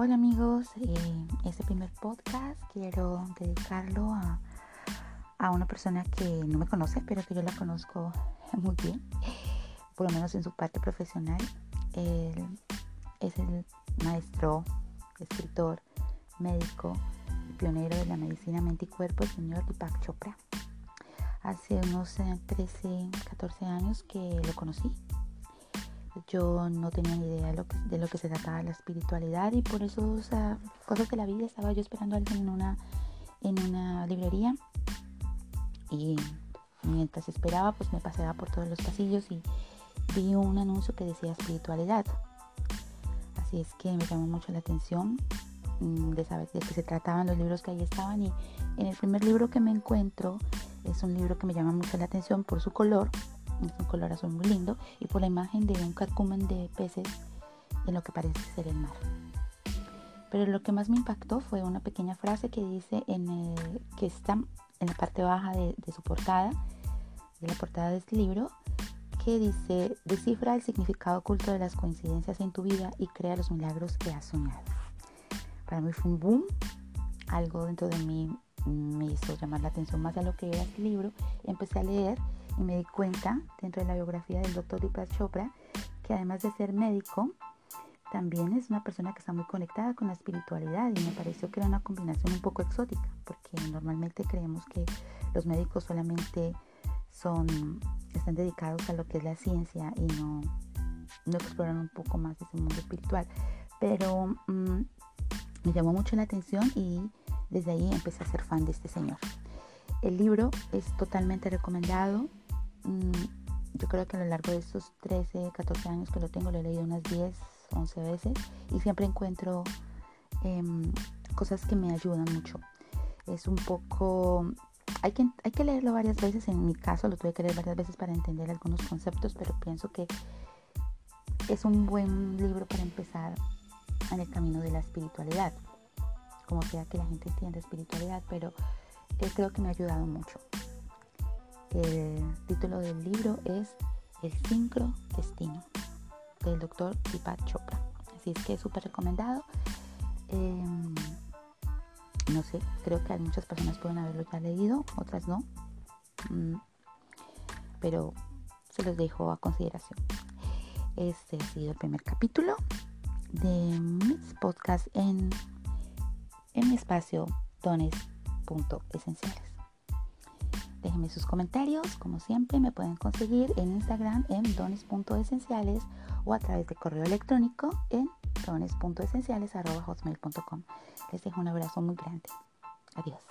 Hola amigos, eh, este primer podcast quiero dedicarlo a, a, una persona que no me conoce, pero que yo la conozco muy bien, por lo menos en su parte profesional. Él es el maestro, escritor, médico pionero de la medicina mente y cuerpo, el señor Deepak Chopra. Hace unos 13, eh, 14 años que lo conocí yo no tenía ni idea de lo, que, se trataba la espiritualidad y por eso, o sea, cosas de la vida, estaba yo esperando a alguien en una, en una librería y mientras esperaba, pues me paseaba por todos los pasillos y vi un anuncio que decía espiritualidad. Así es que me llamó mucho la atención mm, de saber de qué se trataban los libros que ahí estaban y en el primer libro que me encuentro es un libro que me llama mucho la atención por su color es un color azul muy lindo y por la imagen de un carcumen de peces en lo que parece ser el mar. Pero lo que más me impactó fue una pequeña frase que dice en el, que está en la parte baja de, de su portada, de la portada de este libro, que dice, descifra el significado oculto de las coincidencias en tu vida y crea los milagros que has soñado. Para mí fue un boom, algo dentro de mí llamar la atención más a lo que era este libro. Empecé a leer y me di cuenta dentro de la biografía del doctor Deepak Chopra que además de ser médico, también es una persona que está muy conectada con la espiritualidad y me pareció que era una combinación un poco exótica, porque normalmente creemos que los médicos solamente son, están dedicados a lo que es la ciencia y no, no exploran un poco más ese mundo espiritual. Pero mm, me llamó mucho la atención y desde ahí empecé a ser fan de este señor. El libro es totalmente recomendado. Mm, yo creo que a lo largo de estos 13, 14 años que lo tengo, lo he leído unas 10, 11 veces y siempre encuentro em, cosas que me ayudan mucho. Es un poco... Hay que, hay que leerlo varias veces, en mi caso lo tuve que leer varias veces para entender algunos conceptos, pero pienso que es un buen libro para empezar en el camino de la espiritualidad, como sea que la gente entienda espiritualidad, pero creo que me ha ayudado mucho. El título del libro es El Sincro Destino del doctor Deepak Chopra. Así es que es súper recomendado. Em, no sé, creo que muchas personas pueden haberlo ya leído, otras no. Mm, pero se los dejo a consideración. Este ha sido el primer capítulo de mis podcasts en, en mi espacio dones.esenciales. Déjenme sus comentarios, como siempre me pueden conseguir en Instagram en dones.esenciales o a través de correo electrónico en dones.esenciales.com. Les dejo un abrazo muy grande. Adiós.